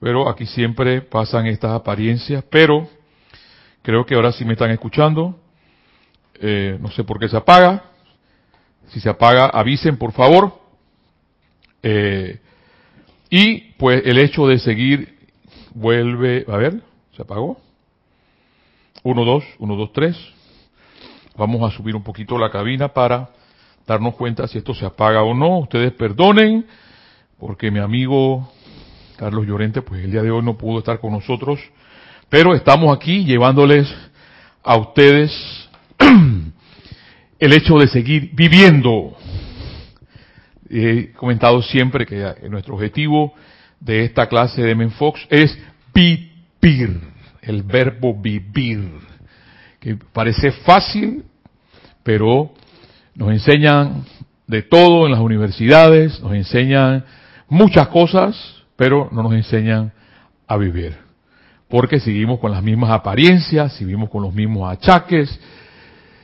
pero aquí siempre pasan estas apariencias, pero creo que ahora sí me están escuchando. Eh, no sé por qué se apaga. Si se apaga, avisen por favor. Eh, y pues el hecho de seguir vuelve, a ver, se apagó. 1, 2, 1, 2, 3. Vamos a subir un poquito la cabina para darnos cuenta si esto se apaga o no. Ustedes perdonen, porque mi amigo Carlos Llorente, pues el día de hoy no pudo estar con nosotros, pero estamos aquí llevándoles a ustedes el hecho de seguir viviendo. He comentado siempre que nuestro objetivo de esta clase de Menfox es vivir, el verbo vivir, que parece fácil, pero nos enseñan de todo en las universidades, nos enseñan muchas cosas, pero no nos enseñan a vivir. Porque seguimos con las mismas apariencias, seguimos con los mismos achaques,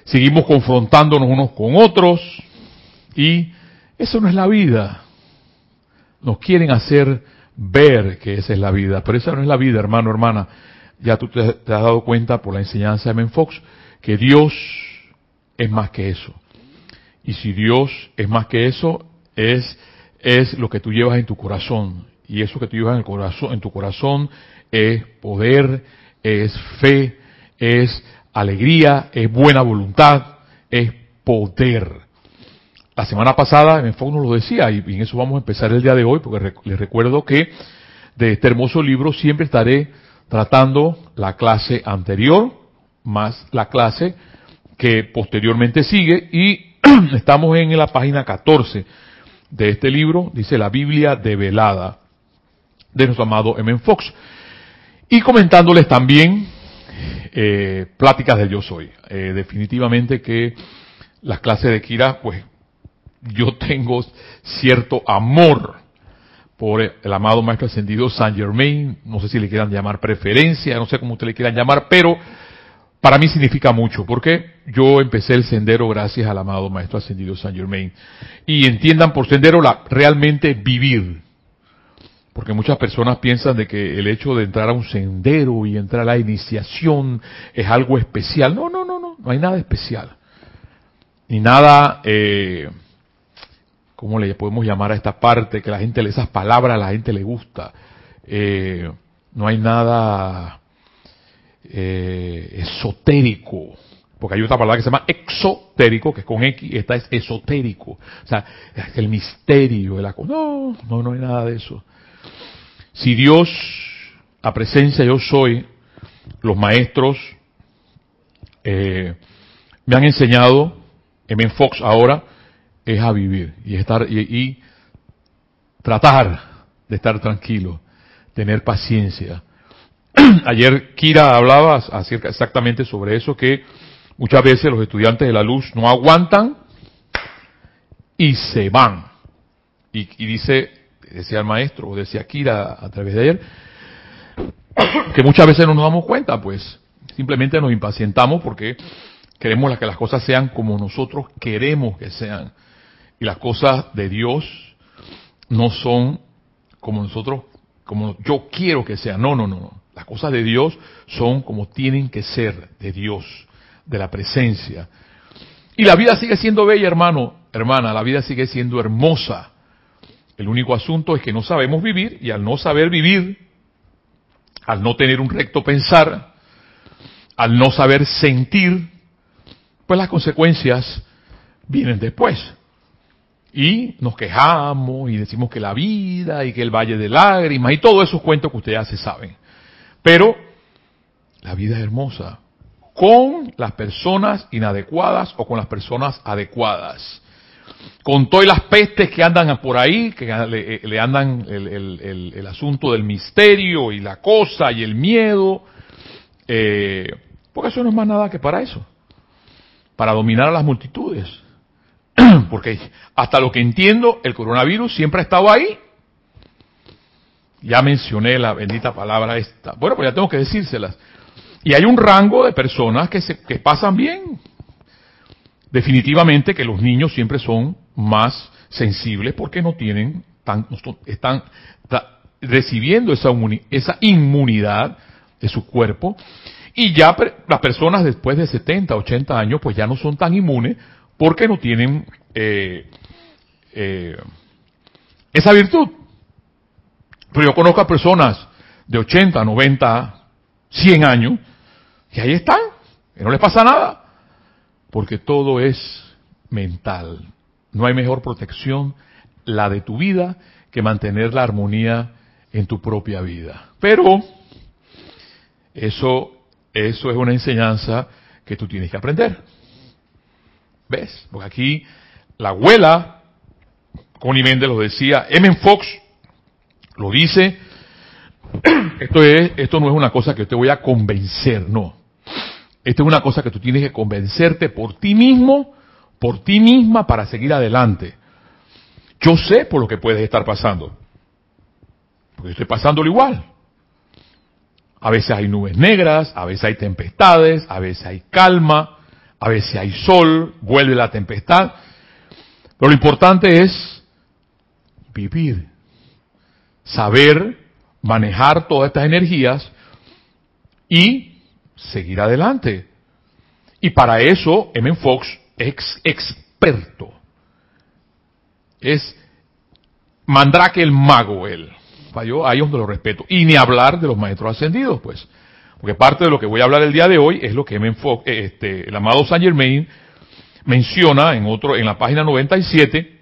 seguimos confrontándonos unos con otros, y eso no es la vida. Nos quieren hacer ver que esa es la vida, pero esa no es la vida, hermano, hermana. Ya tú te, has dado cuenta por la enseñanza de Menfox que Dios es más que eso. Y si Dios es más que eso, es, es lo que tú llevas en tu corazón. Y eso que tú llevas en, el corazón, en tu corazón es poder, es fe, es alegría, es buena voluntad, es poder. La semana pasada en nos lo decía y en eso vamos a empezar el día de hoy porque les recuerdo que de este hermoso libro siempre estaré tratando la clase anterior más la clase que posteriormente sigue y estamos en la página 14 de este libro, dice la Biblia develada de nuestro amado M. Fox. Y comentándoles también eh, pláticas del yo soy. Eh, definitivamente que las clases de Kira, pues yo tengo cierto amor por el amado Maestro Ascendido Saint Germain, no sé si le quieran llamar preferencia, no sé cómo ustedes le quieran llamar, pero para mí significa mucho, porque yo empecé el sendero gracias al amado Maestro Ascendido Saint Germain. Y entiendan por sendero la, realmente vivir. Porque muchas personas piensan de que el hecho de entrar a un sendero y entrar a la iniciación es algo especial. No, no, no, no, no hay nada especial. Ni nada, eh, ¿cómo le podemos llamar a esta parte? Que la gente, esas palabras a la gente le gusta. Eh, no hay nada eh, esotérico. Porque hay otra palabra que se llama exotérico, que es con X, esta es esotérico. O sea, el misterio de la. No, no, no hay nada de eso. Si Dios, a presencia yo soy, los maestros eh, me han enseñado, M. Fox ahora, es a vivir y estar y, tratar de estar tranquilo, tener paciencia. Ayer Kira hablaba acerca exactamente sobre eso que muchas veces los estudiantes de la luz no aguantan y se van. Y, y dice decía el maestro, o decía Kira a través de él, que muchas veces no nos damos cuenta, pues simplemente nos impacientamos porque queremos que las cosas sean como nosotros queremos que sean. Y las cosas de Dios no son como nosotros, como yo quiero que sean. No, no, no, no. Las cosas de Dios son como tienen que ser de Dios, de la presencia. Y la vida sigue siendo bella, hermano, hermana, la vida sigue siendo hermosa. El único asunto es que no sabemos vivir y al no saber vivir, al no tener un recto pensar, al no saber sentir, pues las consecuencias vienen después. Y nos quejamos y decimos que la vida y que el valle de lágrimas y todos esos cuentos que ustedes ya se saben. Pero la vida es hermosa con las personas inadecuadas o con las personas adecuadas con todas las pestes que andan por ahí, que le, andan el, asunto del misterio y la cosa y el miedo, eh, porque eso no es más nada que para eso, para dominar a las multitudes. porque hasta lo que entiendo, el coronavirus siempre ha estado ahí. Ya mencioné la bendita palabra esta. Bueno, pues ya tengo que decírselas. Y hay un rango de personas que, se, que pasan bien, Definitivamente que los niños siempre son más sensibles porque no tienen tan, están, recibiendo esa, esa inmunidad de su cuerpo y ya las personas después de 70, 80 años pues ya no son tan inmunes porque no tienen eh, eh, esa virtud. Pero yo conozco a personas de 80, 90, 100 años que ahí están, que no les pasa nada, porque todo es mental. No hay mejor protección, la de tu vida, que mantener la armonía en tu propia vida. Pero eso, eso es una enseñanza que tú tienes que aprender. ¿Ves? Porque aquí la abuela, Connie Méndez lo decía, M. Fox lo dice, esto, es, esto no es una cosa que te voy a convencer, no. Esto es una cosa que tú tienes que convencerte por ti mismo, por ti misma para seguir adelante. Yo sé por lo que puedes estar pasando. Porque estoy pasándolo igual. A veces hay nubes negras, a veces hay tempestades, a veces hay calma, a veces hay sol, vuelve la tempestad. Pero lo importante es vivir, saber manejar todas estas energías y seguir adelante. Y para eso, M. Fox es experto es Mandrake el mago él. Yo ahí donde lo respeto. Y ni hablar de los maestros ascendidos, pues. Porque parte de lo que voy a hablar el día de hoy es lo que me enfoque, eh, este, el amado Saint Germain menciona en otro, en la página 97,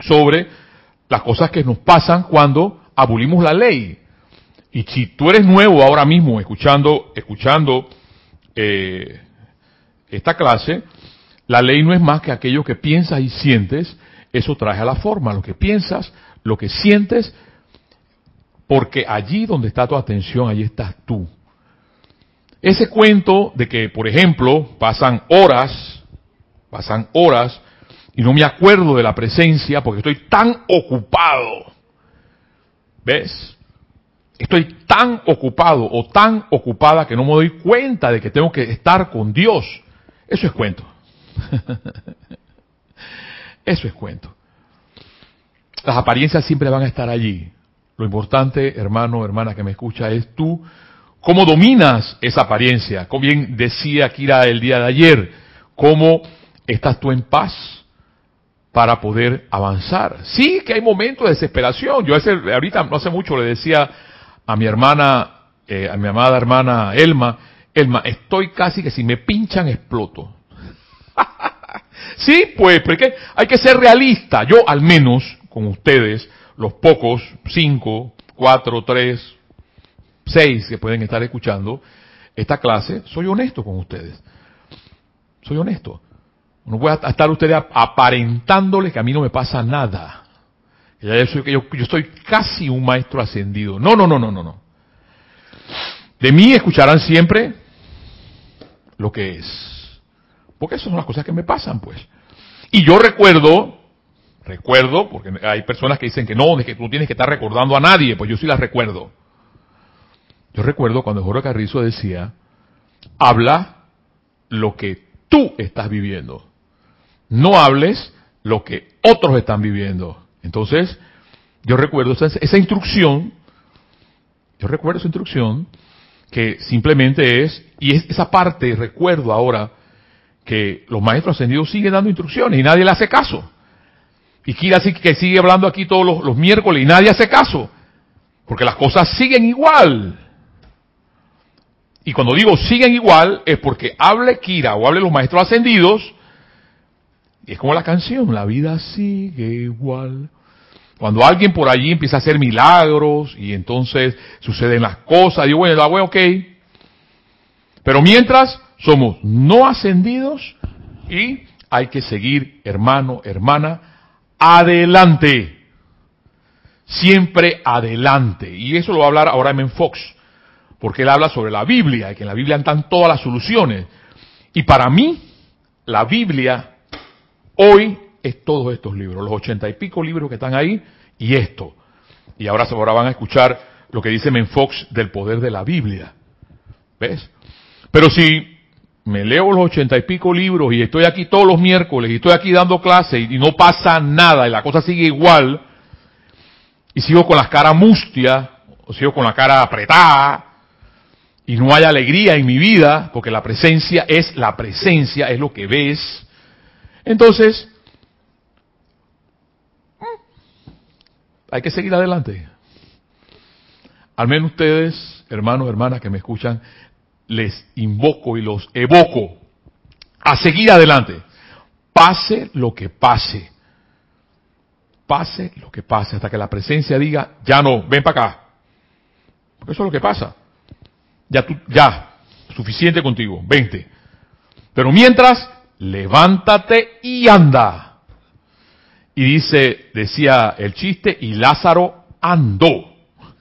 sobre las cosas que nos pasan cuando abolimos la ley. Y si tú eres nuevo ahora mismo escuchando, escuchando eh, esta clase, la ley no es más que aquello que piensas y sientes eso trae a la forma lo que piensas, lo que sientes, porque allí donde está tu atención, allí estás tú. Ese cuento de que, por ejemplo, pasan horas, pasan horas, y no me acuerdo de la presencia porque estoy tan ocupado. ¿Ves? Estoy tan ocupado o tan ocupada que no me doy cuenta de que tengo que estar con Dios. Eso es cuento. Eso es cuento. Las apariencias siempre van a estar allí. Lo importante, hermano, hermana que me escucha, es tú cómo dominas esa apariencia. Como bien decía Kira el día de ayer, cómo estás tú en paz para poder avanzar. Sí que hay momentos de desesperación. Yo ese, ahorita no hace mucho le decía a mi hermana, eh, a mi amada hermana Elma, Elma, estoy casi que si me pinchan exploto. Sí, pues, porque hay que ser realista. Yo al menos, con ustedes, los pocos, cinco, cuatro, tres, seis que pueden estar escuchando esta clase, soy honesto con ustedes. Soy honesto. No voy a estar ustedes aparentándoles que a mí no me pasa nada. Yo, yo, yo estoy casi un maestro ascendido. No, no, no, no, no, no. De mí escucharán siempre lo que es. Porque esas son las cosas que me pasan, pues. Y yo recuerdo, recuerdo, porque hay personas que dicen que no, que tú tienes que estar recordando a nadie, pues yo sí las recuerdo. Yo recuerdo cuando Jorge Carrizo decía, habla lo que tú estás viviendo. No hables lo que otros están viviendo. Entonces, yo recuerdo esa, instrucción, yo recuerdo esa instrucción que simplemente es, y es esa parte, recuerdo ahora, que los maestros ascendidos siguen dando instrucciones y nadie le hace caso. Y Kira sí que sigue hablando aquí todos los, miércoles y nadie hace caso. Porque las cosas siguen igual. Y cuando digo siguen igual es porque hable Kira o hable los maestros ascendidos. Y es como la canción, la vida sigue igual. Cuando alguien por allí empieza a hacer milagros y entonces suceden las cosas, digo, bueno, la voy, ok. Pero mientras somos no ascendidos y hay que seguir, hermano, hermana, adelante. Siempre adelante. Y eso lo va a hablar ahora en Fox, porque él habla sobre la Biblia, y que en la Biblia están todas las soluciones. Y para mí, la Biblia hoy es todos estos libros, los ochenta y pico libros que están ahí, y esto. Y ahora, ahora van a escuchar lo que dice Menfox del poder de la Biblia. ¿Ves? Pero si me leo los ochenta y pico libros y estoy aquí todos los miércoles y estoy aquí dando clases y no pasa nada y la cosa sigue igual, y sigo con la cara mustia, o sigo con la cara apretada, y no hay alegría en mi vida, porque la presencia es la presencia, es lo que ves, entonces, hay que seguir adelante. Al menos ustedes, hermanos, hermanas que me escuchan, les invoco y los evoco a seguir adelante. Pase lo que pase. Pase lo que pase hasta que la presencia diga, ya no, ven para acá. Porque eso es lo que pasa. Ya tú, ya, suficiente contigo, vente. Pero mientras, levántate y anda. Y dice, decía el chiste, y Lázaro andó.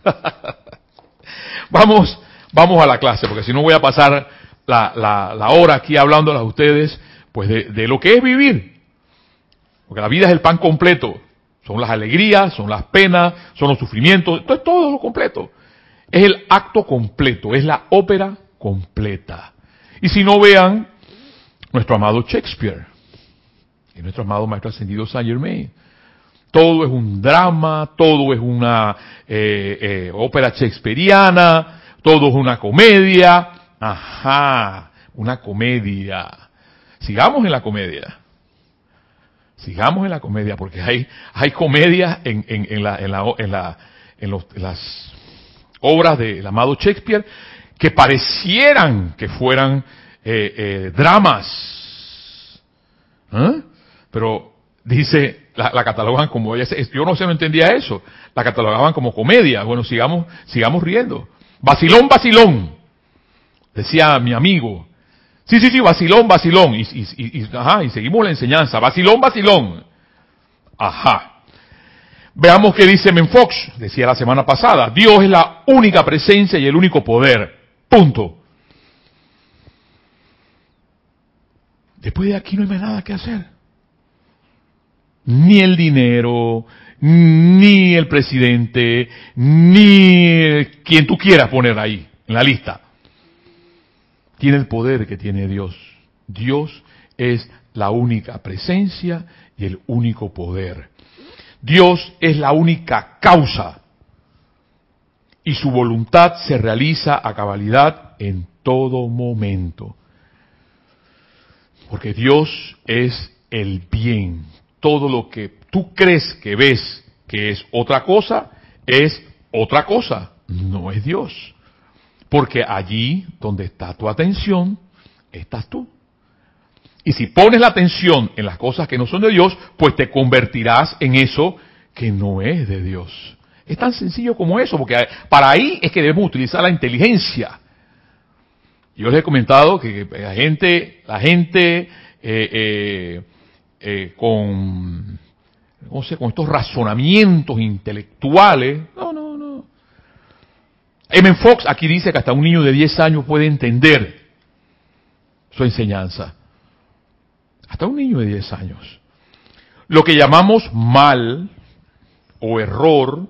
vamos, vamos a la clase, porque si no voy a pasar la, la, hora aquí hablando a ustedes, pues de, de lo que es vivir. Porque la vida es el pan completo. Son las alegrías, son las penas, son los sufrimientos, esto es todo lo completo. Es el acto completo, es la ópera completa. Y si no vean nuestro amado Shakespeare y nuestro amado Maestro Ascendido Saint Germain. Todo es un drama, todo es una eh, eh, ópera shakespeariana, todo es una comedia. Ajá, una comedia. Sigamos en la comedia. Sigamos en la comedia, porque hay, hay comedia en, en, en, la, en, la, en, la, en, los, en las obras del amado Shakespeare que parecieran que fueran eh, eh, dramas. ¿eh? Pero dice, la, la, catalogan como, yo no sé, no entendía eso, la catalogaban como comedia. Bueno, sigamos, sigamos riendo. Vacilón, vacilón, decía mi amigo. Sí, sí, sí, vacilón, vacilón. Y, y, y, ajá, y seguimos la enseñanza. Vacilón, vacilón. Ajá. Veamos qué dice Menfox, decía la semana pasada. Dios es la única presencia y el único poder. Punto. Después de aquí no hay más nada que hacer. Ni el dinero, ni el presidente, ni quien tú quieras poner ahí, en la lista. Tiene el poder que tiene Dios. Dios es la única presencia y el único poder. Dios es la única causa y su voluntad se realiza a cabalidad en todo momento. Porque Dios es el bien. Todo lo que tú crees que ves que es otra cosa, es otra cosa. No es Dios. Porque allí donde está tu atención, estás tú. Y si pones la atención en las cosas que no son de Dios, pues te convertirás en eso que no es de Dios. Es tan sencillo como eso, porque para ahí es que debemos utilizar la inteligencia. Yo les he comentado que la gente, la gente eh, eh, eh, con, no sé, con estos razonamientos intelectuales, no, no, no. M. Fox aquí dice que hasta un niño de 10 años puede entender su enseñanza. Hasta un niño de 10 años. Lo que llamamos mal o error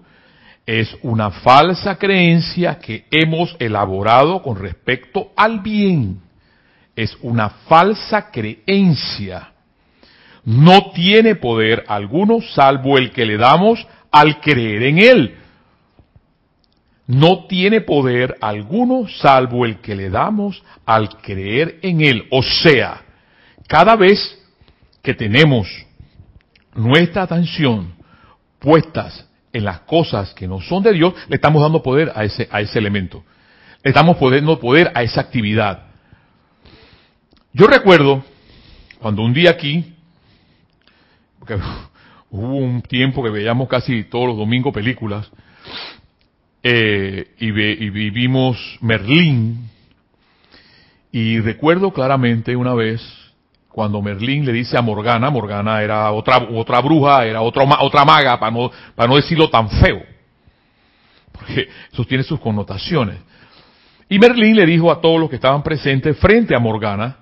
es una falsa creencia que hemos elaborado con respecto al bien. Es una falsa creencia. No tiene poder alguno salvo el que le damos al creer en él. No tiene poder alguno salvo el que le damos al creer en él. O sea, cada vez que tenemos nuestra atención puestas en las cosas que no son de Dios, le estamos dando poder a ese, a ese elemento. Le estamos dando poder a esa actividad. Yo recuerdo cuando un día aquí, porque hubo un tiempo que veíamos casi todos los domingos películas, eh, y, ve, y vivimos Merlín, y recuerdo claramente una vez cuando Merlín le dice a Morgana, Morgana era otra, otra bruja, era otra, otra maga, para no, para no decirlo tan feo, porque eso tiene sus connotaciones. Y Merlín le dijo a todos los que estaban presentes frente a Morgana,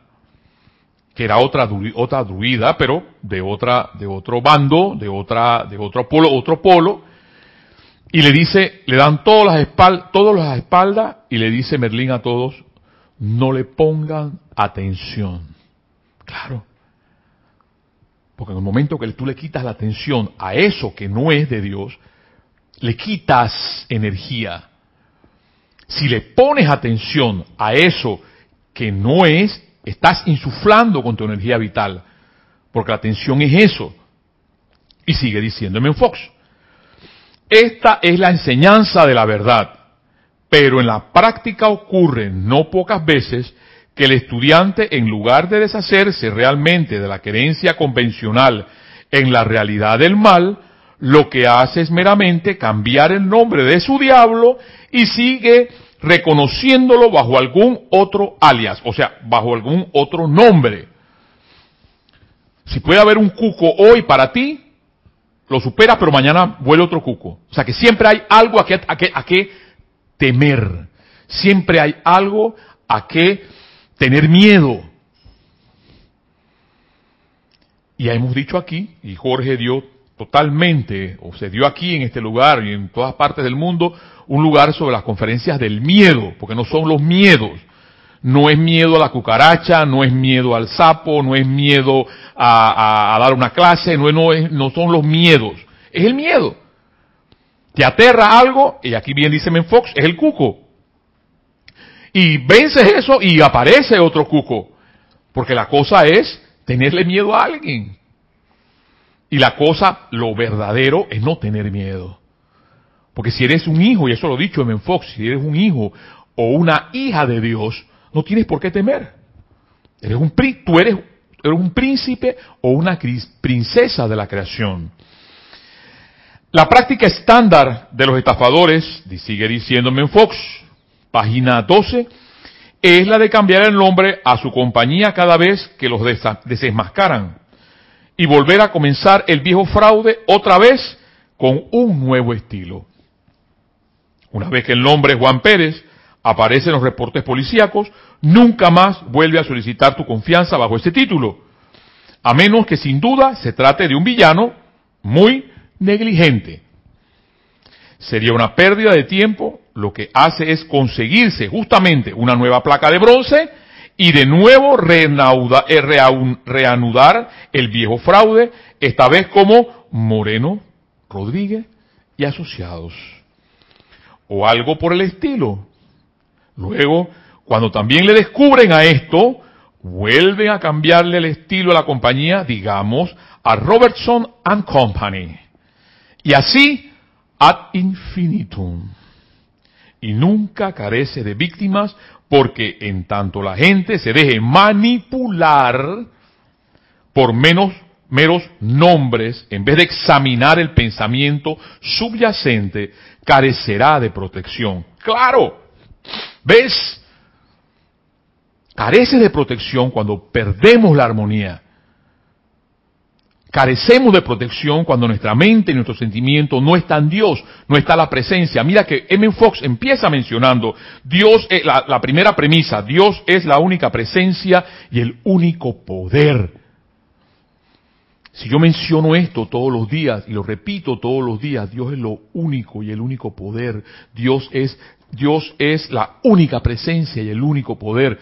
que era otra, otra druida, pero de otra, de otro bando, de otra, de otro polo, otro polo, y le dice, le dan todas las espaldas, todas las espaldas, y le dice Merlín a todos, no le pongan atención. Claro. Porque en el momento que tú le quitas la atención a eso que no es de Dios, le quitas energía. Si le pones atención a eso que no es, estás insuflando con tu energía vital, porque la atención es eso. Y sigue diciéndome en Fox. Esta es la enseñanza de la verdad, pero en la práctica ocurre no pocas veces que el estudiante, en lugar de deshacerse realmente de la creencia convencional en la realidad del mal, lo que hace es meramente cambiar el nombre de su diablo y sigue reconociéndolo bajo algún otro alias, o sea, bajo algún otro nombre. Si puede haber un cuco hoy para ti, lo superas, pero mañana vuelve otro cuco. O sea que siempre hay algo a que, temer. Siempre hay algo a que tener miedo. Y hemos dicho aquí, y Jorge dio totalmente, o se dio aquí en este lugar y en todas partes del mundo, un lugar sobre las conferencias del miedo, porque no son los miedos. No es miedo a la cucaracha, no es miedo al sapo, no es miedo a, dar una clase, no, no, es, no son los miedos, es el miedo. Te aterra algo, y aquí bien dice Menfox, es el cuco. Y vences eso y aparece otro cuco. Porque la cosa es tenerle miedo a alguien. Y la cosa, lo verdadero, es no tener miedo. Porque si eres un hijo, y eso lo he dicho en Fox, si eres un hijo o una hija de Dios, no tienes por qué temer. Eres un, tú eres, eres un príncipe o una princesa de la creación. La práctica estándar de los estafadores, sigue diciéndome Fox, página 12, es la de cambiar el nombre a su compañía cada vez que los desmascaran y volver a comenzar el viejo fraude otra vez con un nuevo estilo. Una vez que el nombre Juan Pérez aparece en los reportes policíacos, nunca más vuelve a solicitar tu confianza bajo este título, a menos que sin duda se trate de un villano muy negligente. Sería una pérdida de tiempo lo que hace es conseguirse justamente una nueva placa de bronce y de nuevo eh, reanudar el viejo fraude, esta vez como Moreno, Rodríguez y asociados. O algo por el estilo. Luego, cuando también le descubren a esto, vuelven a cambiarle el estilo a la compañía, digamos, a Robertson and Company. Y así, ad infinitum y nunca carece de víctimas porque en tanto la gente se deje manipular por menos meros nombres, en vez de examinar el pensamiento subyacente, carecerá de protección. Claro, ¿ves? Carece de protección cuando perdemos la armonía. Carecemos de protección cuando nuestra mente y nuestro sentimiento no está en Dios, no está la presencia. Mira que M. Fox empieza mencionando, Dios es la, la primera premisa, Dios es la única presencia y el único poder. Si yo menciono esto todos los días y lo repito todos los días, Dios es lo único y el único poder. Dios es, Dios es la única presencia y el único poder.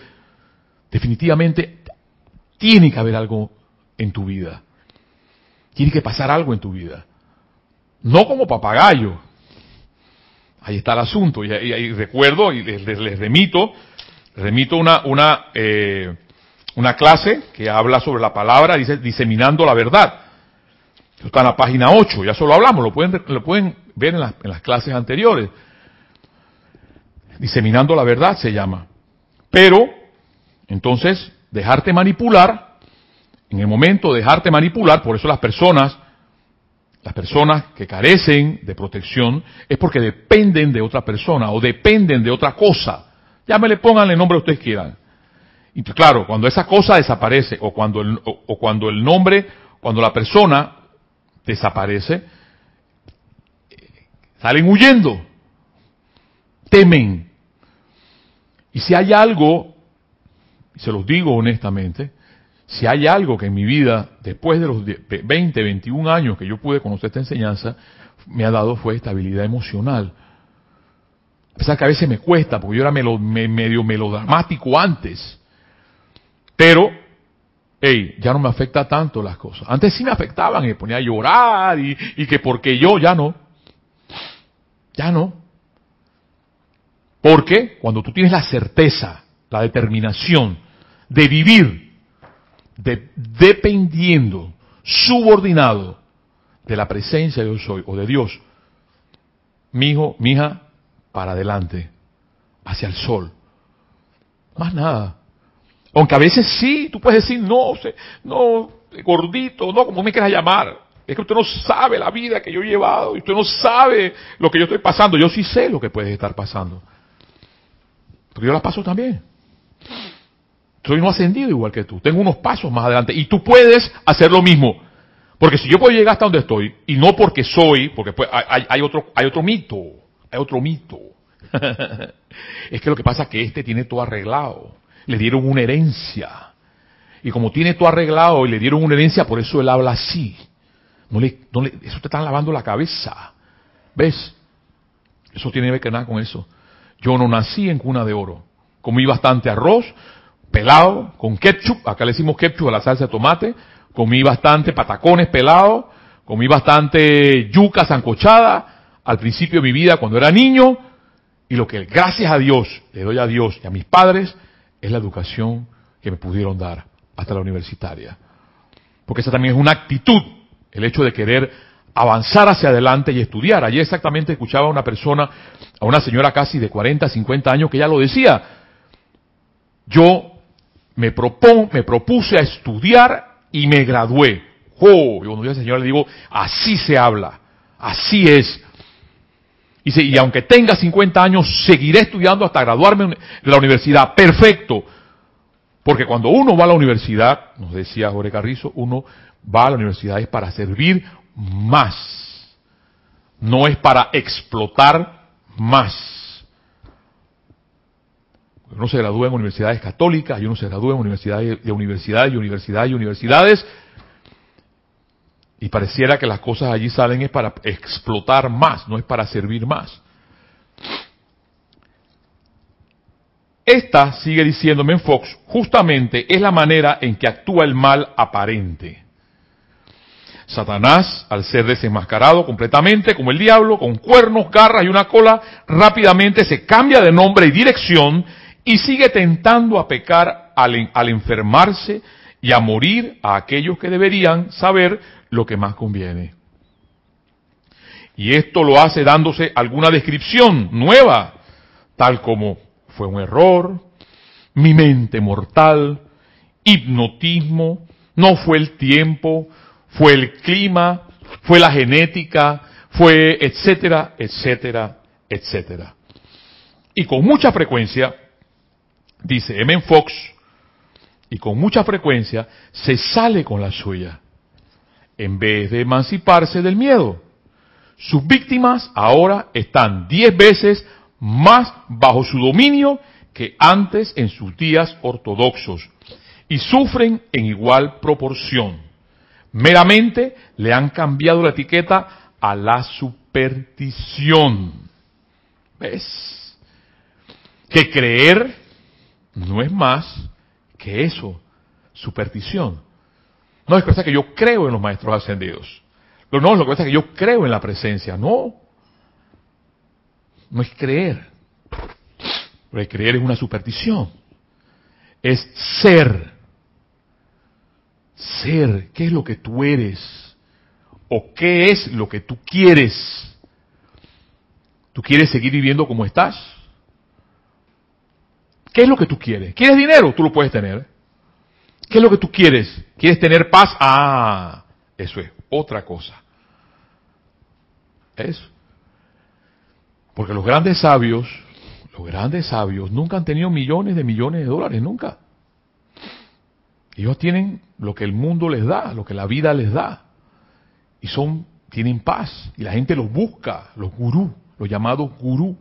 Definitivamente tiene que haber algo en tu vida. Tiene que pasar algo en tu vida. No como papagayo. Ahí está el asunto. Y, recuerdo, y les, remito, remito una, una, eh, una clase que habla sobre la palabra, dice diseminando la verdad. está en la página 8, ya solo hablamos, lo pueden, lo pueden ver en las clases anteriores. Diseminando la verdad se llama. Pero, entonces, dejarte manipular en el momento de dejarte manipular, por eso las personas, las personas que carecen de protección, es porque dependen de otra persona o dependen de otra cosa. Ya me le pongan el nombre que ustedes quieran. Y claro, cuando esa cosa desaparece o cuando el, o cuando el nombre, cuando la persona desaparece, salen huyendo, temen. Y si hay algo, y se los digo honestamente, si hay algo que en mi vida, después de los 20, 21 años que yo pude conocer esta enseñanza, me ha dado fue estabilidad emocional. A pesar que a veces me cuesta, porque yo era medio melodramático antes. Pero, hey, ya no me afecta tanto las cosas. Antes sí me afectaban, me ponía a llorar y, y que porque yo ya no. Ya no. Porque cuando tú tienes la certeza, la determinación de vivir de, dependiendo, subordinado de la presencia de yo soy o de Dios, mi hijo, mi hija, para adelante, hacia el sol. Más nada. Aunque a veces sí, tú puedes decir, no, no, gordito, no, como me quieras llamar. Es que usted no sabe la vida que yo he llevado, y usted no sabe lo que yo estoy pasando. Yo sí sé lo que puede estar pasando. Porque yo la paso también. Soy no ascendido igual que tú. Tengo unos pasos más adelante. Y tú puedes hacer lo mismo. Porque si yo puedo llegar hasta donde estoy, y no porque soy, porque pues, hay, otro, hay otro mito, hay otro mito. es que lo que pasa es que este tiene todo arreglado. Le dieron una herencia. Y como tiene todo arreglado y le dieron una herencia, por eso él habla así. No le, no le, eso te está lavando la cabeza. ¿Ves? Eso tiene que ver nada con eso. Yo no nací en cuna de oro. Comí bastante arroz, pelado, con ketchup. Acá le decimos ketchup a la salsa de tomate comí bastante patacones pelados, comí bastante yuca zancochada al principio de mi vida cuando era niño, y lo que gracias a Dios le doy a Dios y a mis padres es la educación que me pudieron dar hasta la universitaria. Porque esa también es una actitud, el hecho de querer avanzar hacia adelante y estudiar. Ayer exactamente escuchaba a una persona, a una señora casi de 40, 50 años, que ya lo decía. Yo me, me propuse a estudiar y me gradué. ¡Oh! Y cuando yo al Señor le digo, así se habla, así es. Y, y aunque tenga 50 años, seguiré estudiando hasta graduarme de la universidad. Perfecto. Porque cuando uno va a la universidad, nos decía Jorge Carrizo, uno va a la universidad es para servir más. No es para explotar más. Uno se gradúa en universidades católicas y uno se gradúa en universidades de universidades y universidades y universidades. Y pareciera que las cosas allí salen es para explotar más, no es para servir más. Esta, sigue diciéndome en Fox, justamente es la manera en que actúa el mal aparente. Satanás, al ser desenmascarado completamente como el diablo, con cuernos, garras y una cola, rápidamente se cambia de nombre y dirección y sigue tentando a pecar al, enfermarse y a morir a aquellos que deberían saber lo que más conviene. Y esto lo hace dándose alguna descripción nueva, tal como fue un error, mi mente mortal, hipnotismo, no fue el tiempo, fue el clima, fue la genética, fue etcétera, etcétera, etcétera. Y con mucha frecuencia dice M. Fox, y con mucha frecuencia se sale con la suya, en vez de emanciparse del miedo. Sus víctimas ahora están diez veces más bajo su dominio que antes en sus días ortodoxos y sufren en igual proporción. Meramente le han cambiado la etiqueta a la superstición. ¿Ves? Que creer no es más que eso, superstición. No es cosa que yo creo en los maestros ascendidos. No, es lo que pasa es que yo creo en la presencia. No. No es creer. Creer es una superstición. Es ser. Ser. ¿Qué es lo que tú eres? ¿O qué es lo que tú quieres? ¿Tú quieres seguir viviendo como estás? ¿Qué es lo que tú quieres? ¿Quieres dinero? Tú lo puedes tener. ¿Qué es lo que tú quieres? ¿Quieres tener paz? Ah, eso es otra cosa. Eso. Porque los grandes sabios, los grandes sabios nunca han tenido millones de millones de dólares, nunca. Ellos tienen lo que el mundo les da, lo que la vida les da. Y son, tienen paz. Y la gente los busca, los gurú, los llamados gurú.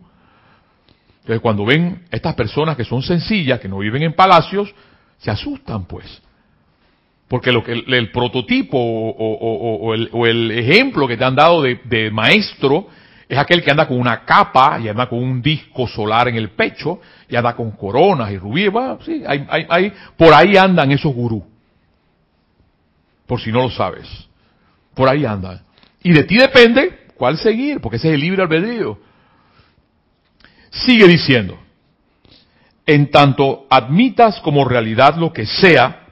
Entonces cuando ven estas personas que son sencillas, que no viven en palacios, se asustan pues. Porque lo que el, prototipo o, el, ejemplo que te han dado de, maestro es aquel que anda con una capa y anda con un disco solar en el pecho y anda con coronas y rubíes. sí, hay, hay, por ahí andan esos gurús. Por si no lo sabes. Por ahí andan. Y de ti depende cuál seguir, porque ese es el libre albedrío. Sigue diciendo, en tanto admitas como realidad lo que sea,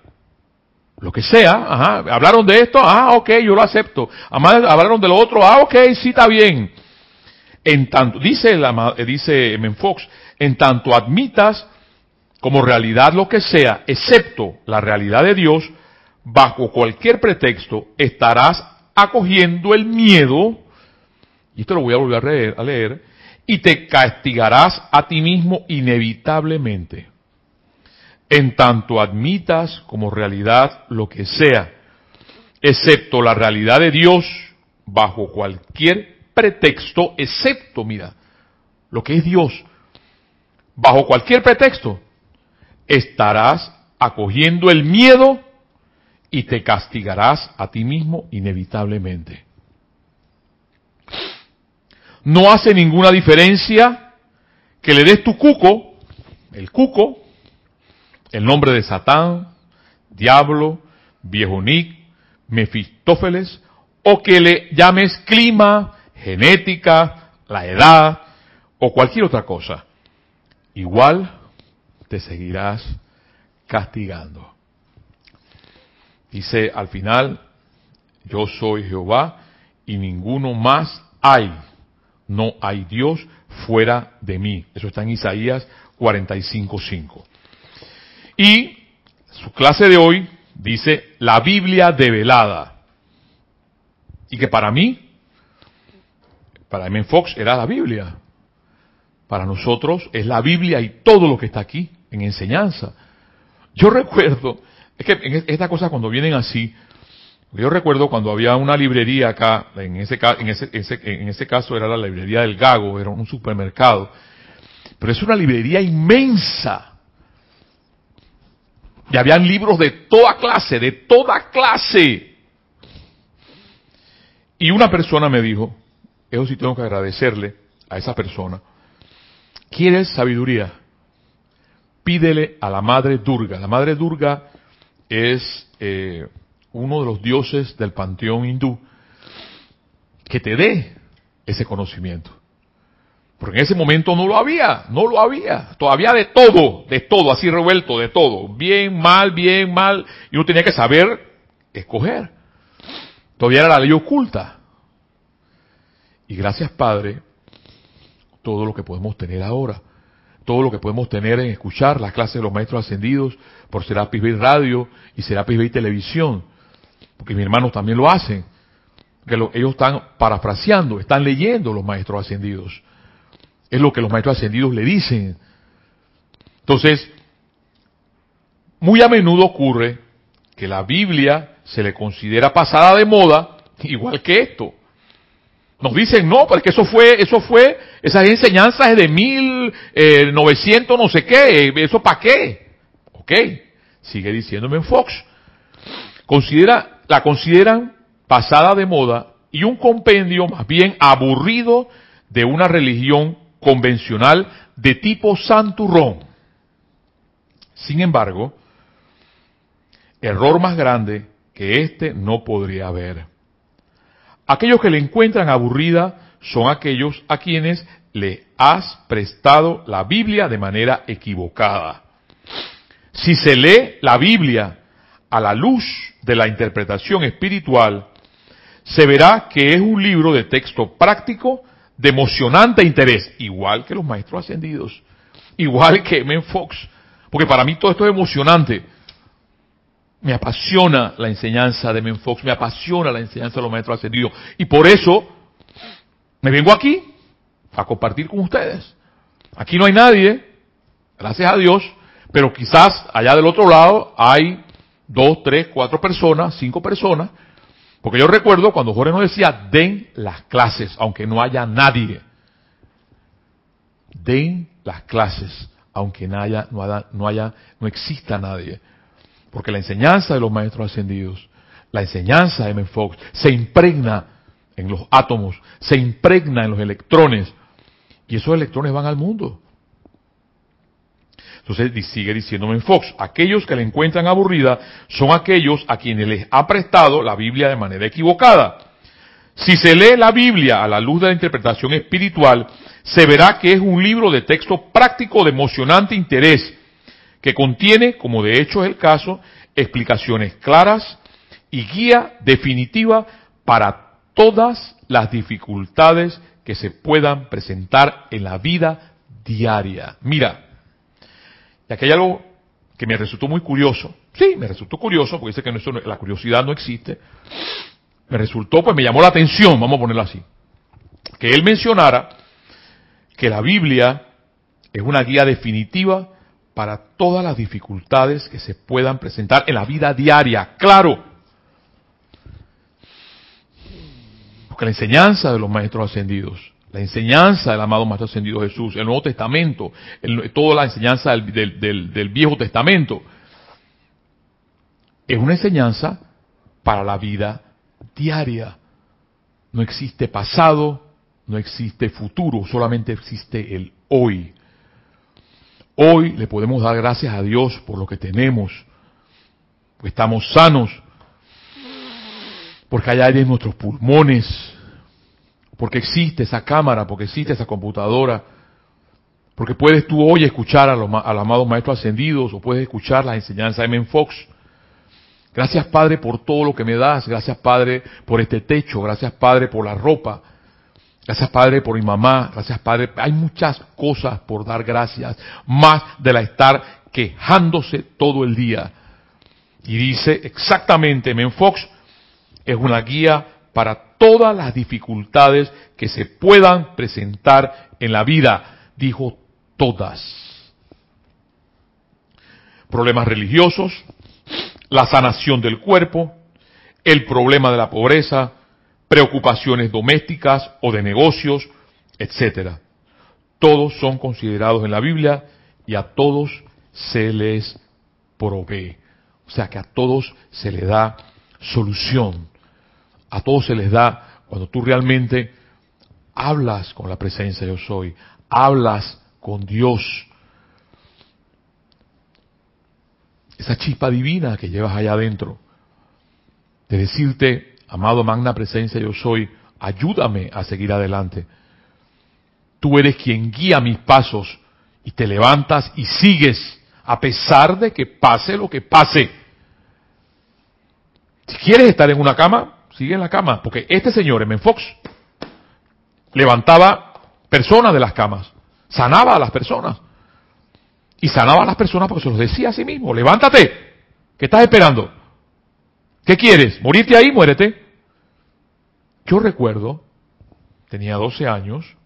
lo que sea, ajá, hablaron de esto, ah, ok, yo lo acepto. Hablaron de lo otro, ah, ok, sí está bien. En tanto, dice, la, dice Menfox, en tanto admitas como realidad lo que sea, excepto la realidad de Dios, bajo cualquier pretexto estarás acogiendo el miedo, y esto lo voy a volver a a leer y te castigarás a ti mismo inevitablemente en tanto admitas como realidad lo que sea, excepto la realidad de Dios, bajo cualquier pretexto, excepto, mira, lo que es Dios, bajo cualquier pretexto, estarás acogiendo el miedo y te castigarás a ti mismo inevitablemente. No hace ninguna diferencia que le des tu cuco, el cuco, el nombre de Satán, Diablo, Viejo Nick, Mefistófeles, o que le llames clima, genética, la edad o cualquier otra cosa. Igual te seguirás castigando. Dice al final, yo soy Jehová y ninguno más hay. No hay Dios fuera de mí. Eso está en Isaías 45.5. Y su clase de hoy dice la Biblia develada. Y que para mí, para M. Fox era la Biblia. Para nosotros es la Biblia y todo lo que está aquí en enseñanza. Yo recuerdo, es que en estas cosas cuando vienen así, yo recuerdo cuando había una librería acá, en ese, en ese, en ese caso era la librería del Gago, era un supermercado, pero es una librería inmensa y habían libros de toda clase, de toda clase. Y una persona me dijo, eso sí tengo que agradecerle a esa persona, ¿quieres sabiduría? Pídele a la Madre Durga. La Madre Durga es eh, uno de los dioses del panteón hindú que te dé ese conocimiento. Porque en ese momento no lo había, no lo había. Todavía de todo, de todo, así revuelto, de todo. Bien, mal, bien, mal. Y uno tenía que saber escoger. Todavía era la ley oculta. Y gracias Padre, todo lo que podemos tener ahora. Todo lo que podemos tener en escuchar las clases de los maestros ascendidos por Serapis Bay Radio y Serapis Bay Televisión. Porque mis hermanos también lo hacen. Que ellos están parafraseando, están leyendo los maestros ascendidos es lo que los maestros ascendidos le dicen. Entonces, muy a menudo ocurre que la Biblia se le considera pasada de moda, igual que esto. Nos dicen, no, porque eso fue, eso fue, esas enseñanzas de 1900 no sé qué, eso para qué. Ok, sigue diciéndome Fox. Considera, la consideran pasada de moda y un compendio más bien aburrido de una religión convencional de tipo santurrón. Sin embargo, error más grande que este no podría haber. Aquellos que le encuentran aburrida son aquellos a quienes le has prestado la Biblia de manera equivocada. Si se lee la Biblia a la luz de la interpretación espiritual, se verá que es un libro de texto práctico de emocionante interés, igual que los maestros ascendidos, igual que Men Fox, porque para mí todo esto es emocionante. Me apasiona la enseñanza de Men Fox, me apasiona la enseñanza de los maestros ascendidos, y por eso me vengo aquí a compartir con ustedes. Aquí no hay nadie, gracias a Dios, pero quizás allá del otro lado hay dos, tres, cuatro personas, cinco personas porque yo recuerdo cuando Jorge nos decía, den las clases, aunque no haya nadie. Den las clases, aunque no haya, no haya, no, haya, no exista nadie. Porque la enseñanza de los maestros ascendidos, la enseñanza de M. Fox, se impregna en los átomos, se impregna en los electrones, y esos electrones van al mundo. Entonces sigue diciéndome en Fox, aquellos que le encuentran aburrida son aquellos a quienes les ha prestado la Biblia de manera equivocada. Si se lee la Biblia a la luz de la interpretación espiritual, se verá que es un libro de texto práctico de emocionante interés, que contiene, como de hecho es el caso, explicaciones claras y guía definitiva para todas las dificultades que se puedan presentar en la vida diaria. Mira, aquí hay algo que me resultó muy curioso. Sí, me resultó curioso, porque dice que la curiosidad no existe. Me resultó, pues me llamó la atención, vamos a ponerlo así, que él mencionara que la Biblia es una guía definitiva para todas las dificultades que se puedan presentar en la vida diaria. Claro, porque la enseñanza de los maestros ascendidos, la enseñanza del amado Maestro Ascendido Jesús, el Nuevo Testamento, toda la enseñanza del, del Viejo Testamento, es una enseñanza para la vida diaria. No existe pasado, no existe futuro, solamente existe el hoy. Hoy le podemos dar gracias a Dios por lo que tenemos, estamos sanos, porque hay aire en nuestros pulmones, porque existe esa cámara, porque existe esa computadora, porque puedes tú hoy escuchar a los, amados maestros ascendidos o puedes escuchar las enseñanzas de Men Fox. Gracias Padre por todo lo que me das, gracias Padre por este techo, gracias Padre por la ropa, Gracias Padre por mi mamá, gracias Padre. Hay muchas cosas por dar gracias, más de la estar quejándose todo el día. Y dice exactamente, Menfox es una guía para todas las dificultades que se puedan presentar en la vida. Dijo todas. Problemas religiosos, la sanación del cuerpo, el problema de la pobreza, preocupaciones domésticas o de negocios, etcétera. Todos son considerados en la Biblia y a todos se les provee. O sea que a todos se les da solución. A todos se les da cuando tú realmente hablas con la presencia yo soy, hablas con Dios. Esa chispa divina que llevas allá adentro, de decirte, Amado magna presencia yo soy, ayúdame a seguir adelante. Tú eres quien guía mis pasos y te levantas y sigues a pesar de que pase lo que pase. Si quieres estar en una cama, sigue en la cama, porque este señor, M. Fox, levantaba personas de las camas, sanaba a las personas. Y sanaba a las personas porque se los decía a sí mismo, levántate, ¿qué estás esperando? ¿Qué quieres? ¿Morirte ahí? Muérete. Yo recuerdo, tenía 12 años,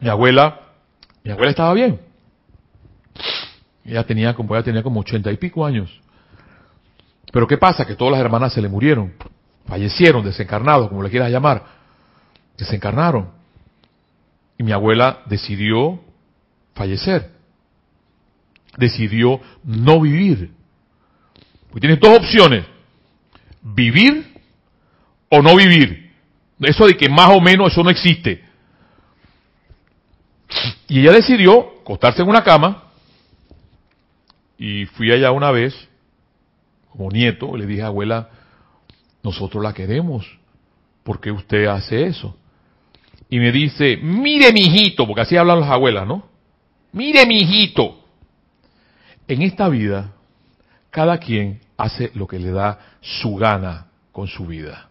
mi abuela, mi abuela estaba bien. Ella tenía como, ella tenía como ochenta y pico años. Pero ¿qué pasa? Que todas las hermanas se le murieron, fallecieron, desencarnados, como le quieras llamar. Desencarnaron. Y mi abuela decidió fallecer. Decidió no vivir. Pues tiene dos opciones vivir o no vivir. Eso de que más o menos eso no existe. Y ella decidió acostarse en una cama y fui allá una vez como nieto, le dije, abuela, nosotros la queremos, ¿por qué usted hace eso? Y me dice, mire mi hijito, porque así hablan las abuelas, ¿no? Mire mi hijito. En esta vida, cada quien hace lo que le da su gana con su vida.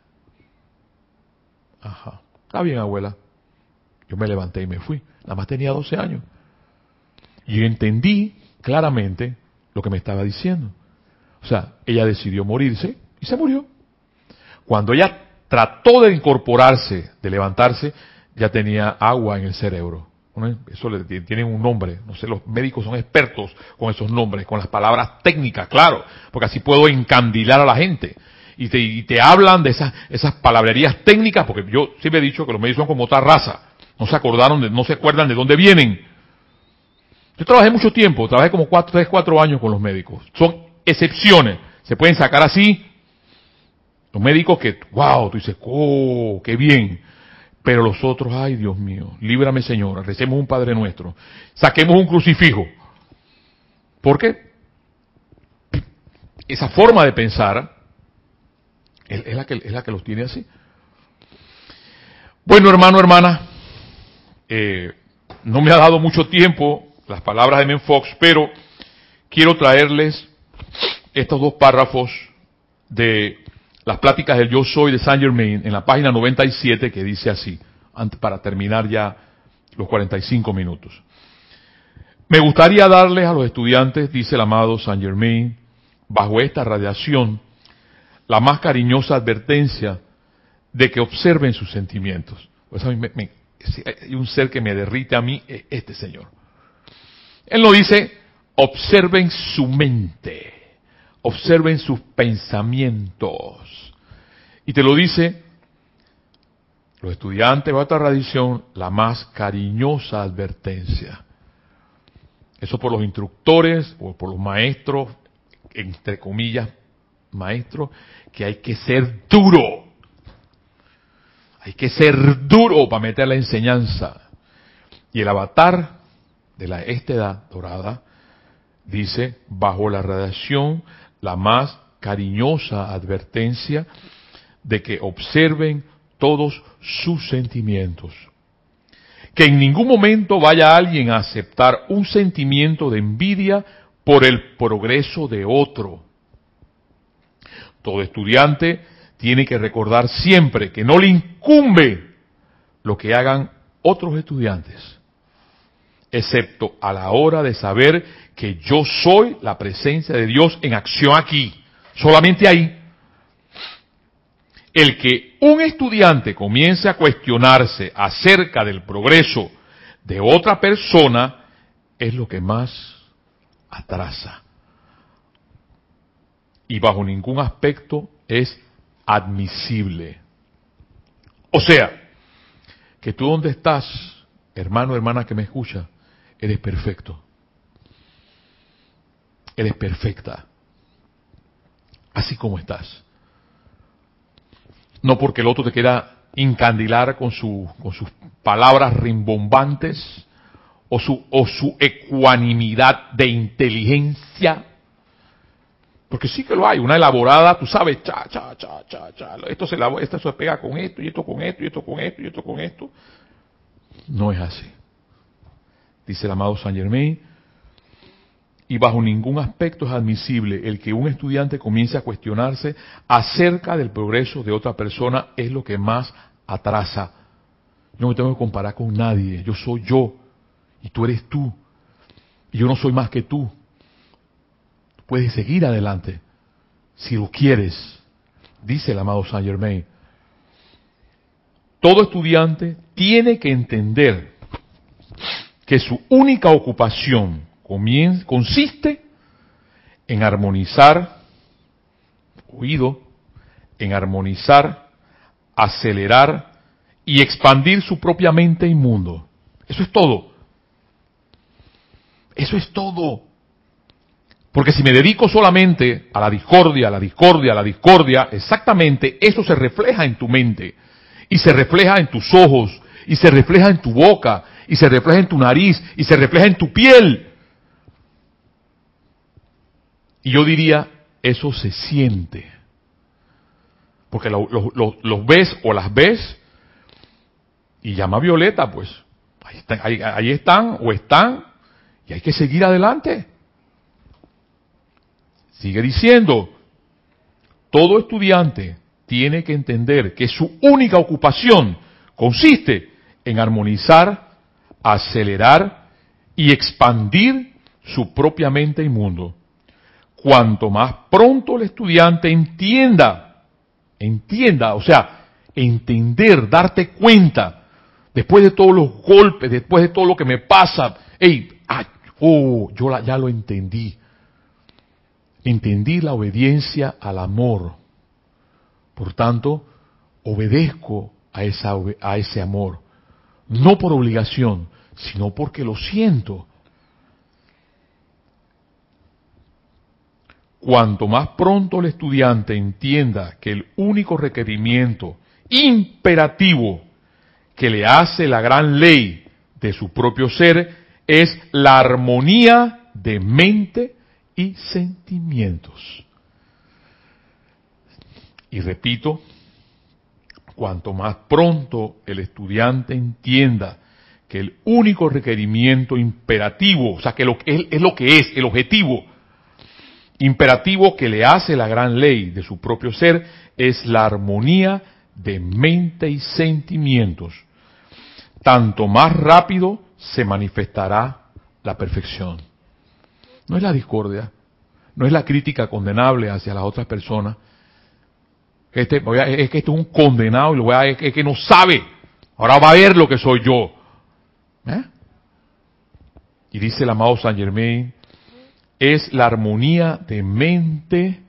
Ajá. Está bien, abuela. Yo me levanté y me fui. Nada más tenía 12 años. Y entendí claramente lo que me estaba diciendo. O sea, ella decidió morirse y se murió. Cuando ella trató de incorporarse, de levantarse, ya tenía agua en el cerebro. Eso le tienen un nombre, no sé, los médicos son expertos con esos nombres, con las palabras técnicas, claro, porque así puedo encandilar a la gente. Y te, y te hablan de esas, esas palabrerías técnicas, porque yo siempre he dicho que los médicos son como otra raza, no se acordaron, de, no se acuerdan de dónde vienen. Yo trabajé mucho tiempo, trabajé como cuatro, tres, cuatro años con los médicos. Son excepciones, se pueden sacar así. Los médicos que, wow, tú dices, oh, qué bien. Pero los otros, ay Dios mío, líbrame Señor, recemos un Padre nuestro, saquemos un crucifijo. ¿Por qué? Esa forma de pensar Es, la, que, es la que los tiene así. Bueno, hermano, hermana, eh, no me ha dado mucho tiempo las palabras de Men Fox, pero quiero traerles estos dos párrafos de las pláticas del Yo Soy de Saint Germain en la página 97 que dice así, para terminar ya los 45 minutos. Me gustaría darles a los estudiantes, dice el amado Saint Germain, bajo esta radiación, la más cariñosa advertencia de que observen sus sentimientos. Pues hay un ser que me derrite a mí, e, este Señor. Él lo dice, observen su mente, observen sus pensamientos. Y te lo dice, los estudiantes de otra tradición, la más cariñosa advertencia. Eso por los instructores o por los maestros, entre comillas, maestros, que hay que ser duro. Hay que ser duro para meter la enseñanza. Y el avatar de la, esta edad dorada dice, bajo la radiación, la más cariñosa advertencia de que observen todos sus sentimientos. Que en ningún momento vaya alguien a aceptar un sentimiento de envidia por el progreso de otro. Todo estudiante tiene que recordar siempre que no le incumbe lo que hagan otros estudiantes, excepto a la hora de saber que yo soy la presencia de Dios en acción aquí, solamente ahí. El que un estudiante comience a cuestionarse acerca del progreso de otra persona es lo que más atrasa. Y bajo ningún aspecto es admisible. O sea, que tú donde estás, hermano, hermana que me escucha, eres perfecto. Eres perfecta. Así como estás. No porque el otro te quiera incandilar con, su, con sus palabras rimbombantes o su, o su ecuanimidad de inteligencia porque sí que lo hay, una elaborada, tú sabes, cha, cha, cha, cha, cha, esto se, esto se pega con esto, y esto con esto, y esto con esto, y esto con esto. No es así. Dice el amado Saint Germain, y bajo ningún aspecto es admisible el que un estudiante comience a cuestionarse acerca del progreso de otra persona, es lo que más atrasa. Yo no me tengo que comparar con nadie, yo soy yo, y tú eres tú, y yo no soy más que tú puedes seguir adelante si lo quieres, dice el amado Saint Germain. Todo estudiante tiene que entender que su única ocupación consiste en armonizar, oído, en armonizar, acelerar y expandir su propia mente y mundo. Eso es todo. Eso es todo. Porque si me dedico solamente a la discordia, a la discordia, a la discordia, exactamente eso se refleja en tu mente y se refleja en tus ojos y se refleja en tu boca y se refleja en tu nariz y se refleja en tu piel. Y yo diría, eso se siente. Porque los lo, ves o las ves y llama Violeta, pues ahí están, ahí están o están y hay que seguir adelante. Sigue diciendo, todo estudiante tiene que entender que su única ocupación consiste en armonizar, acelerar y expandir su propia mente y mundo. Cuanto más pronto el estudiante entienda, entienda, o sea, entender, darte cuenta, después de todos los golpes, después de todo lo que me pasa, hey, oh, yo ya lo entendí entendí la obediencia al amor. Por tanto, obedezco a, esa, a ese amor, no por obligación, sino porque lo siento. Cuanto más pronto el estudiante entienda que el único requerimiento imperativo que le hace la gran ley de su propio ser es la armonía de mente y sentimientos. Y repito, cuanto más pronto el estudiante entienda que el único requerimiento imperativo, o sea, que lo, es, es lo que es, el objetivo imperativo que le hace la gran ley de su propio ser, es la armonía de mente y sentimientos. Tanto más rápido se manifestará la perfección. No es la discordia, no es la crítica condenable hacia las otras personas. Este, es que este es un condenado y lo voy a, es que no sabe. Ahora va a ver lo que soy yo. ¿Eh? Y dice el amado Saint Germain, es la armonía de mente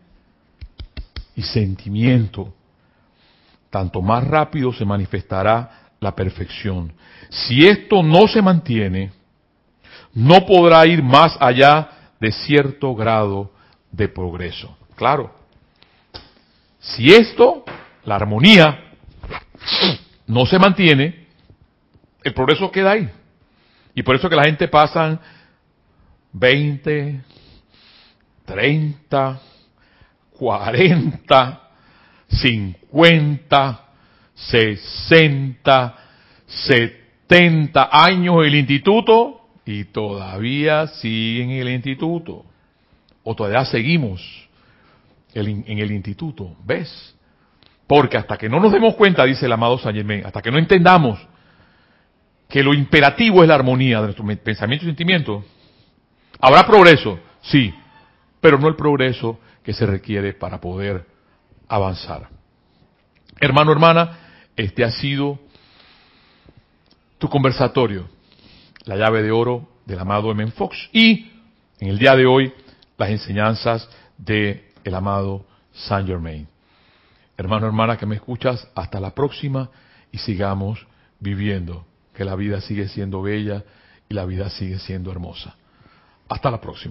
y sentimiento. Tanto más rápido se manifestará la perfección. Si esto no se mantiene, no podrá ir más allá de cierto grado de progreso. Claro, si esto, la armonía, no se mantiene, el progreso queda ahí. Y por eso que la gente pasa 20, 30, 40, 50, 60, 70 años en el instituto y todavía siguen en el instituto. O todavía seguimos en el instituto. ¿Ves? Porque hasta que no nos demos cuenta, dice el amado Saint Germain, hasta que no entendamos que lo imperativo es la armonía de nuestro pensamiento y sentimiento, habrá progreso, sí, pero no el progreso que se requiere para poder avanzar. Hermano, hermana, este ha sido tu conversatorio, la llave de oro del amado M. Fox y en el día de hoy las enseñanzas del el amado Saint Germain. Hermano, hermana que me escuchas, hasta la próxima y sigamos viviendo, que la vida sigue siendo bella y la vida sigue siendo hermosa. Hasta la próxima.